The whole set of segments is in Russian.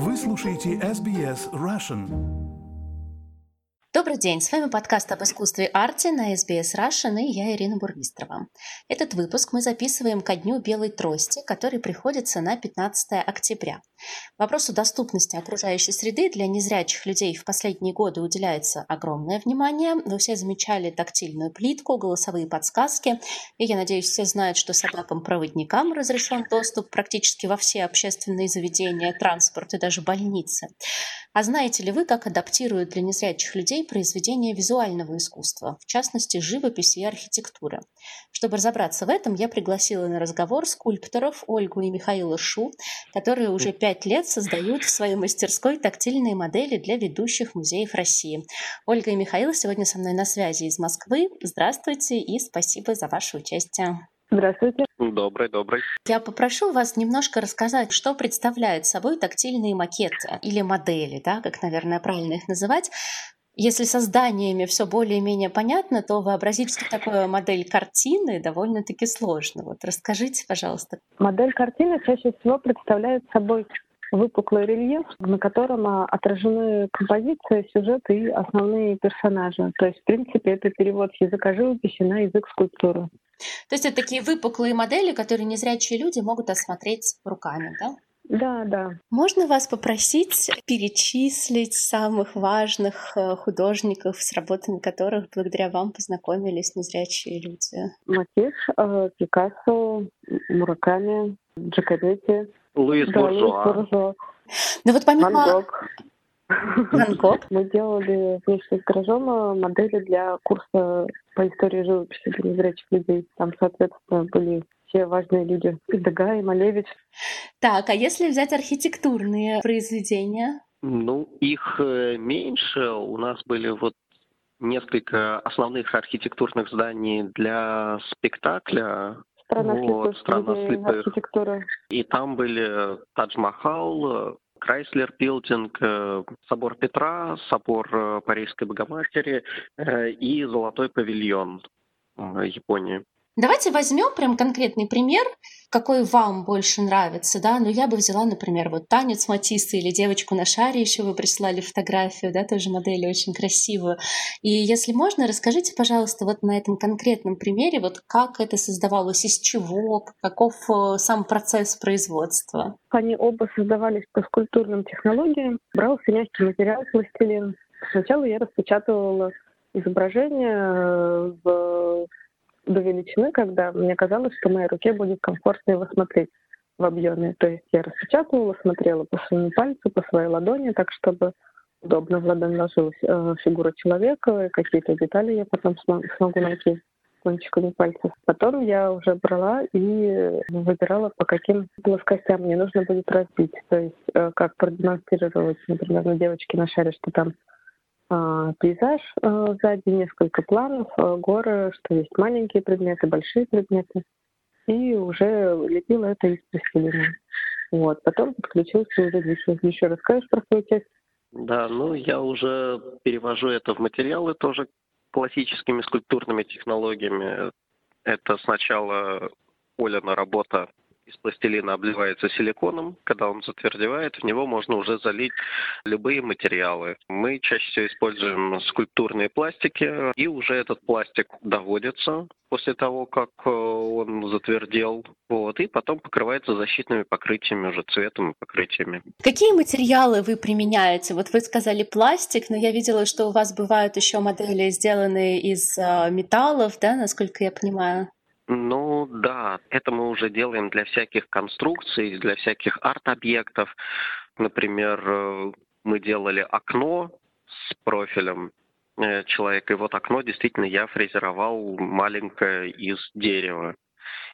Вы слушаете SBS Russian. Добрый день, с вами подкаст об искусстве арте на SBS Russian и я Ирина Бурмистрова. Этот выпуск мы записываем ко дню Белой трости, который приходится на 15 октября. Вопросу доступности окружающей среды для незрячих людей в последние годы уделяется огромное внимание. Вы все замечали тактильную плитку, голосовые подсказки, и я надеюсь, все знают, что собакам-проводникам разрешен доступ практически во все общественные заведения, транспорт и даже больницы. А знаете ли вы, как адаптируют для незрячих людей произведения визуального искусства, в частности, живописи и архитектуры? Чтобы разобраться в этом, я пригласила на разговор скульпторов Ольгу и Михаила Шу, которые уже пять лет создают в своей мастерской тактильные модели для ведущих музеев России. Ольга и Михаил сегодня со мной на связи из Москвы. Здравствуйте и спасибо за ваше участие. Здравствуйте. Добрый, добрый. Я попрошу вас немножко рассказать, что представляют собой тактильные макеты или модели, да, как, наверное, правильно их называть. Если со зданиями все более-менее понятно, то вообразить, что такое модель картины, довольно-таки сложно. Вот расскажите, пожалуйста. Модель картины чаще всего представляет собой выпуклый рельеф, на котором а, отражены композиция, сюжет и основные персонажи. То есть, в принципе, это перевод с языка живописи на язык скульптуры. То есть это такие выпуклые модели, которые незрячие люди могут осмотреть руками, да? Да, да. Можно вас попросить перечислить самых важных э, художников, с работами которых благодаря вам познакомились незрячие люди? Матиш, э, Пикассо, Мураками, Джакометти. Луис да, Буржуа. Луис Буржуа. Ну вот помимо... Ван Гог. Ван Гог. Мы делали вместе с гаражом э, модели для курса по истории живописи для незрячих людей. Там, соответственно, были все важные люди. Идага и Малевич. Так, а если взять архитектурные произведения? Ну, их э, меньше. У нас были вот несколько основных архитектурных зданий для спектакля. Страна Вот, слепых «Страна слепых». архитектура. И там были Тадж-Махал, Крайслер Билдинг, э, собор Петра, собор э, Парижской Богоматери э, и Золотой павильон э, Японии. Давайте возьмем прям конкретный пример, какой вам больше нравится, да, ну я бы взяла, например, вот танец Матисса или девочку на шаре, еще вы прислали фотографию, да, тоже модели очень красивую. И если можно, расскажите, пожалуйста, вот на этом конкретном примере, вот как это создавалось, из чего, каков э, сам процесс производства? Они оба создавались по скульптурным технологиям. Брался мягкий материал, пластилин. Сначала я распечатывала изображение э, в до величины, когда мне казалось, что моей руке будет комфортно его смотреть в объеме. То есть я распечатывала, смотрела по своему пальцу, по своей ладони, так чтобы удобно в ладонь ложилась э, фигура человека, и какие-то детали я потом см- смогу найти кончиками пальцев. Потом я уже брала и выбирала, по каким плоскостям мне нужно будет разбить. То есть э, как продемонстрировать, например, на девочке на шаре, что там пейзаж а, сзади, несколько планов, а, горы, что есть маленькие предметы, большие предметы. И уже лепила это из пластилина. Вот. Потом подключился уже еще. Еще расскажешь про свою часть? Да, ну я уже перевожу это в материалы тоже классическими скульптурными технологиями. Это сначала Оляна работа из пластилина обливается силиконом. Когда он затвердевает, в него можно уже залить любые материалы. Мы чаще всего используем скульптурные пластики, и уже этот пластик доводится после того, как э, он затвердел, вот, и потом покрывается защитными покрытиями, уже цветом и покрытиями. Какие материалы вы применяете? Вот вы сказали пластик, но я видела, что у вас бывают еще модели, сделанные из э, металлов, да, насколько я понимаю? Ну да, это мы уже делаем для всяких конструкций, для всяких арт-объектов. Например, э, мы делали окно с профилем э, человека, и вот окно действительно я фрезеровал маленькое из дерева.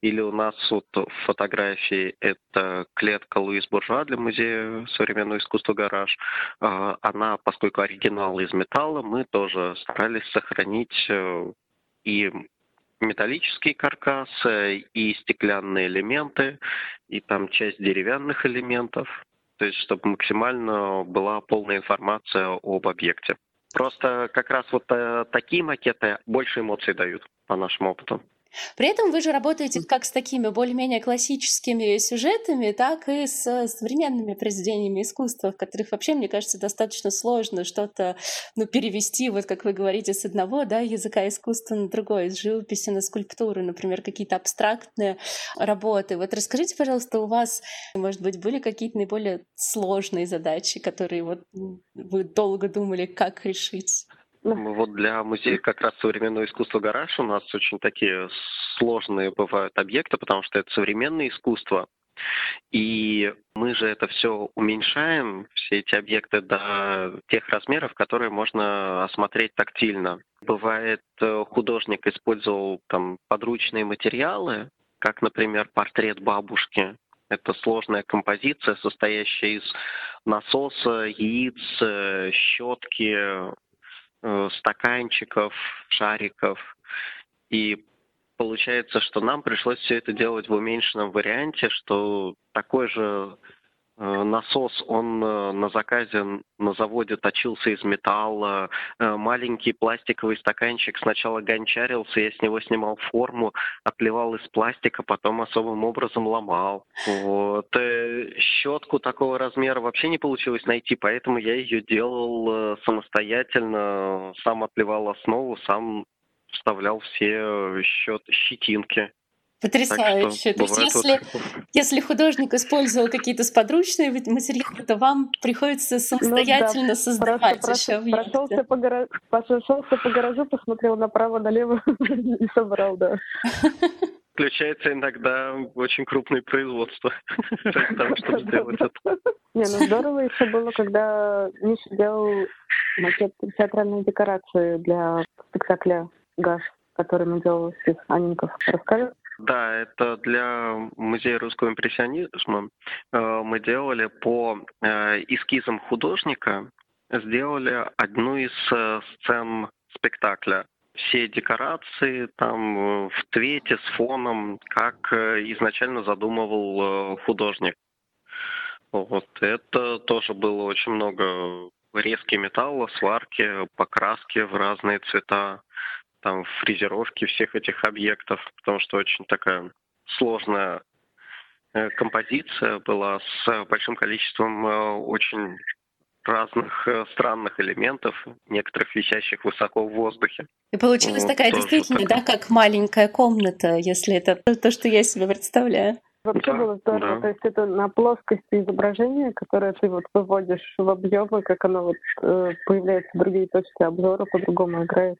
Или у нас вот фотографии это клетка Луис Буржуа для музея современного искусства «Гараж». А, Она, поскольку оригинал из металла, мы тоже старались сохранить э, и металлический каркас, и стеклянные элементы, и там часть деревянных элементов. То есть, чтобы максимально была полная информация об объекте. Просто как раз вот э, такие макеты больше эмоций дают, по нашему опыту. При этом вы же работаете как с такими более-менее классическими сюжетами, так и с современными произведениями искусства, в которых вообще, мне кажется, достаточно сложно что-то ну, перевести, вот как вы говорите, с одного да, языка искусства на другой, с живописи на скульптуру, например, какие-то абстрактные работы. Вот расскажите, пожалуйста, у вас, может быть, были какие-то наиболее сложные задачи, которые вот вы долго думали, как решить? Вот для музея как раз современного искусства «Гараж» у нас очень такие сложные бывают объекты, потому что это современное искусство. И мы же это все уменьшаем, все эти объекты до тех размеров, которые можно осмотреть тактильно. Бывает, э, художник использовал там подручные материалы, как, например, портрет бабушки. Это сложная композиция, состоящая из насоса, яиц, э, щетки, стаканчиков, шариков. И получается, что нам пришлось все это делать в уменьшенном варианте, что такой же Э, насос, он э, на заказе на заводе точился из металла. Э, маленький пластиковый стаканчик сначала гончарился, я с него снимал форму, отливал из пластика, потом особым образом ломал. Вот. Щетку такого размера вообще не получилось найти, поэтому я ее делал самостоятельно, сам отливал основу, сам вставлял все щет, щетинки. Потрясающе. То есть если, если художник использовал какие-то сподручные материалы, то вам приходится самостоятельно ну, да. создавать просто, еще прошелся по, гараж, прошелся по гаражу, посмотрел направо-налево и собрал, да. Включается иногда очень крупное производство для того, чтобы сделать это. Не, ну здорово еще было, когда Миша делал макет театральной декорации для спектакля «Гаш», который мы делали с Анинков. Расскажи? Да, это для Музея русского импрессионизма. Э, мы делали по э, эскизам художника, сделали одну из э, сцен спектакля. Все декорации там в цвете, с фоном, как изначально задумывал художник. Вот это тоже было очень много резки металла, сварки, покраски в разные цвета там фрезеровки всех этих объектов, потому что очень такая сложная э, композиция была с большим количеством э, очень разных э, странных элементов, некоторых висящих высоко в воздухе. И получилась ну, такая действительно, так. да, как маленькая комната, если это то, что я себе представляю. Вообще да, было здорово. Да. То есть это на плоскости изображения, которое ты вот выводишь в объемы, как оно вот э, появляется другие точки обзора, по-другому играет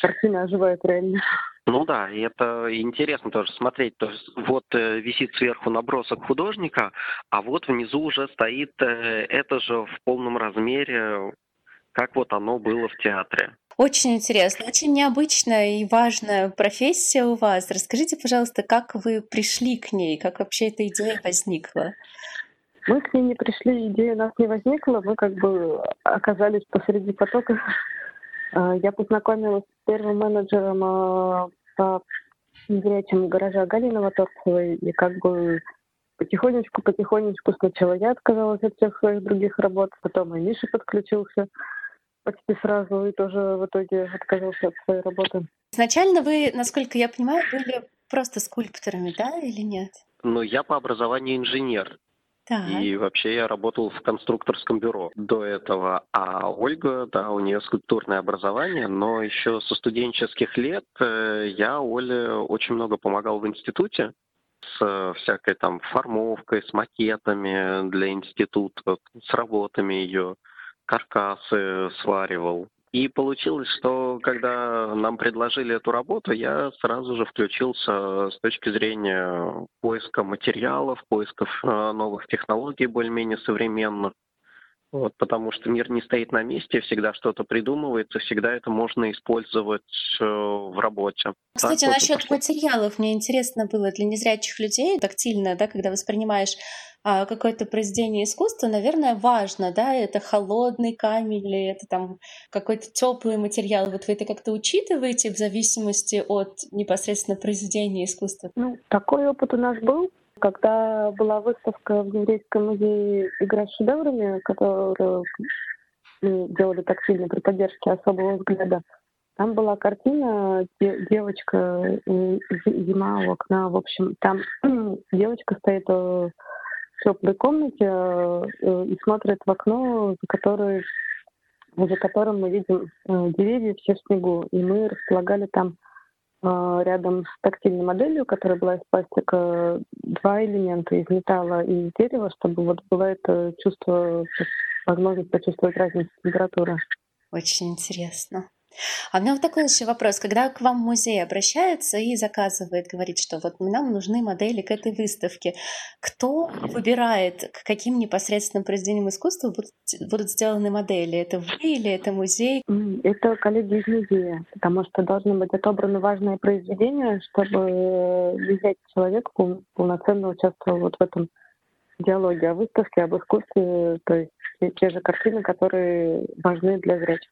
картина оживает реально. Ну да, и это интересно тоже смотреть. То есть вот э, висит сверху набросок художника, а вот внизу уже стоит э, это же в полном размере, как вот оно было в театре. Очень интересно, очень необычная и важная профессия у вас. Расскажите, пожалуйста, как вы пришли к ней, как вообще эта идея возникла? Мы к ней не пришли, идея у нас не возникла, мы как бы оказались посреди потока Э, я познакомилась с первым менеджером э, по незрячему гаража Галины Ваторцевой, и как бы потихонечку-потихонечку сначала я отказалась от всех своих других работ, потом и Миша подключился почти сразу и тоже в итоге отказался от своей работы. Изначально вы, насколько я понимаю, были просто скульпторами, да, или нет? Ну, я по образованию инженер. Так. И вообще я работал в конструкторском бюро до этого. А Ольга, да, у нее скульптурное образование, но еще со студенческих лет э, я Оле очень много помогал в институте с всякой там формовкой, с макетами для института, с работами ее, каркасы сваривал. И получилось, что когда нам предложили эту работу, я сразу же включился с точки зрения поиска материалов, поисков э, новых технологий более-менее современных. Вот, потому что мир не стоит на месте, всегда что-то придумывается, всегда это можно использовать э, в работе. Кстати, так, насчет вот, материалов, мне интересно было для незрячих людей тактильно, да, когда воспринимаешь какое-то произведение искусства, наверное, важно, да, это холодный камень или это там какой-то теплый материал. Вот вы это как-то учитываете в зависимости от непосредственно произведения искусства? Ну, такой опыт у нас был. Когда была выставка в Еврейском музее «Игра с шедеврами», которую делали так сильно при поддержке особого взгляда, Там была картина девочка зима у окна. В общем, там девочка стоит в теплой комнате и смотрит в окно, за которой за которым мы видим деревья все в снегу. И мы располагали там а, рядом с тактильной моделью, которая была из пластика, два элемента из металла и из дерева, чтобы вот было это чувство, возможность почувствовать разницу температуры. Очень интересно. А у меня вот такой еще вопрос. Когда к вам музей обращается и заказывает, говорит, что вот нам нужны модели к этой выставке, кто выбирает, к каким непосредственным произведениям искусства будут, будут сделаны модели? Это вы или это музей? Это коллеги из музея, потому что должны быть отобраны важные произведения, чтобы взять человек полноценно участвовал вот в этом диалоге о выставке, об искусстве, то есть те же картины, которые важны для зрячих.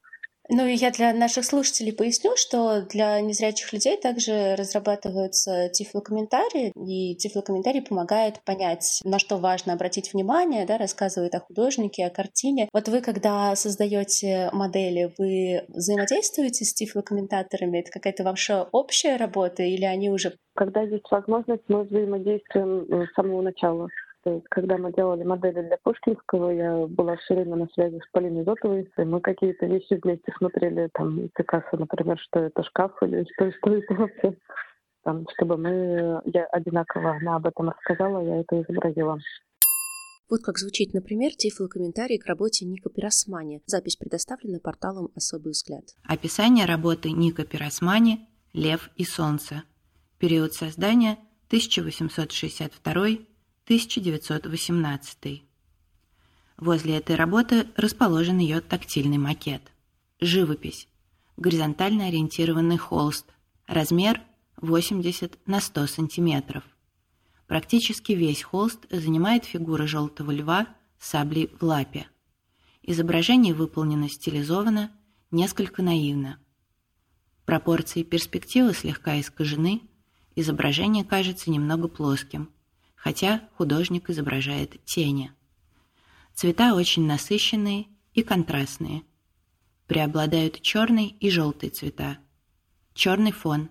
Ну и я для наших слушателей поясню, что для незрячих людей также разрабатываются тифлокомментарии, и тифлокомментарий помогает понять, на что важно обратить внимание, да, рассказывает о художнике, о картине. Вот вы, когда создаете модели, вы взаимодействуете с тифлокомментаторами? Это какая-то ваша общая работа или они уже... Когда есть возможность, мы взаимодействуем э, с самого начала. То есть, когда мы делали модели для Пушкинского, я была все время на связи с Полиной Зотовой, и мы какие-то вещи вместе смотрели, там, Пикассо, например, что это шкаф или что, что это вообще. Там, чтобы мы, я одинаково, она об этом рассказала, я это изобразила. Вот как звучит, например, тифлокомментарий к работе Ника Пиросмани. Запись предоставлена порталом «Особый взгляд». Описание работы Ника Пиросмани «Лев и солнце». Период создания 1862 1918. Возле этой работы расположен ее тактильный макет. Живопись. Горизонтально ориентированный холст. Размер 80 на 100 сантиметров. Практически весь холст занимает фигура желтого льва с саблей в лапе. Изображение выполнено стилизованно, несколько наивно. Пропорции перспективы слегка искажены, изображение кажется немного плоским – хотя художник изображает тени. Цвета очень насыщенные и контрастные. Преобладают черный и желтый цвета. Черный фон.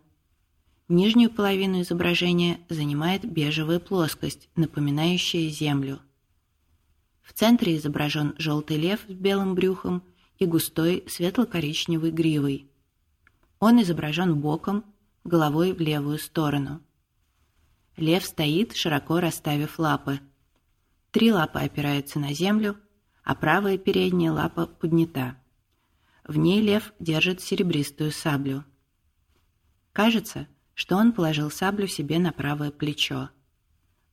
Нижнюю половину изображения занимает бежевая плоскость, напоминающая землю. В центре изображен желтый лев с белым брюхом и густой светло-коричневой гривой. Он изображен боком, головой в левую сторону. Лев стоит, широко расставив лапы. Три лапы опираются на землю, а правая передняя лапа поднята. В ней лев держит серебристую саблю. Кажется, что он положил саблю себе на правое плечо.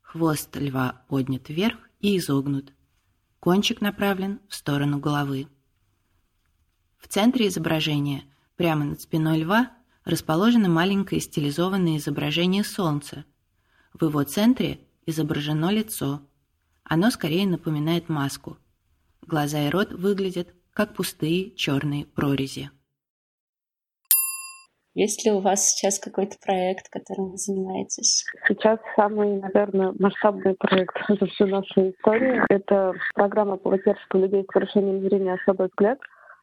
Хвост льва поднят вверх и изогнут. Кончик направлен в сторону головы. В центре изображения, прямо над спиной льва, расположено маленькое стилизованное изображение солнца – в его центре изображено лицо. Оно скорее напоминает маску. Глаза и рот выглядят как пустые черные прорези. Есть ли у вас сейчас какой-то проект, которым вы занимаетесь? Сейчас самый, наверное, масштабный проект за всю нашу историю. Это программа по поддержке людей с нарушением зрения «Особый взгляд».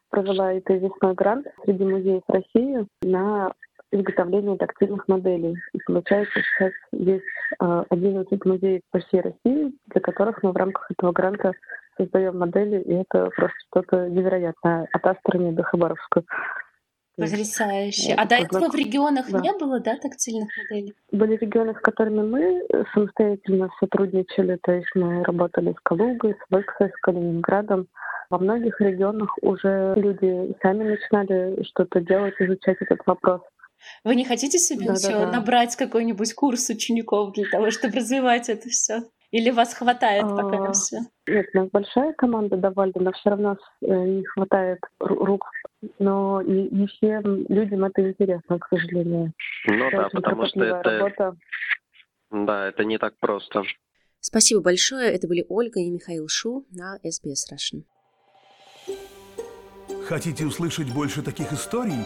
Провела это весной грант среди музеев России на изготовления тактильных моделей. И получается, сейчас есть 11 а, музеев по всей России, для которых мы в рамках этого гранта создаем модели, и это просто что-то невероятное от Астрани до Хабаровска. Потрясающе. А до этого в регионах да. не было, да, тактильных моделей? Были регионы, с которыми мы самостоятельно сотрудничали, то есть мы работали с Калугой, с Выксой, с Калининградом. Во многих регионах уже люди сами начинали что-то делать, изучать этот вопрос. Вы не хотите себе да, еще да, да. набрать какой-нибудь курс учеников для того, чтобы развивать это все? Или вас хватает а, пока на все? Нет, у нас большая команда довольно, но все равно э, не хватает рук. Но не, не всем людям это интересно, к сожалению. Ну это да, потому что это... Работа. Да, это не так просто. Спасибо большое. Это были Ольга и Михаил Шу на SBS Russian. Хотите услышать больше таких историй?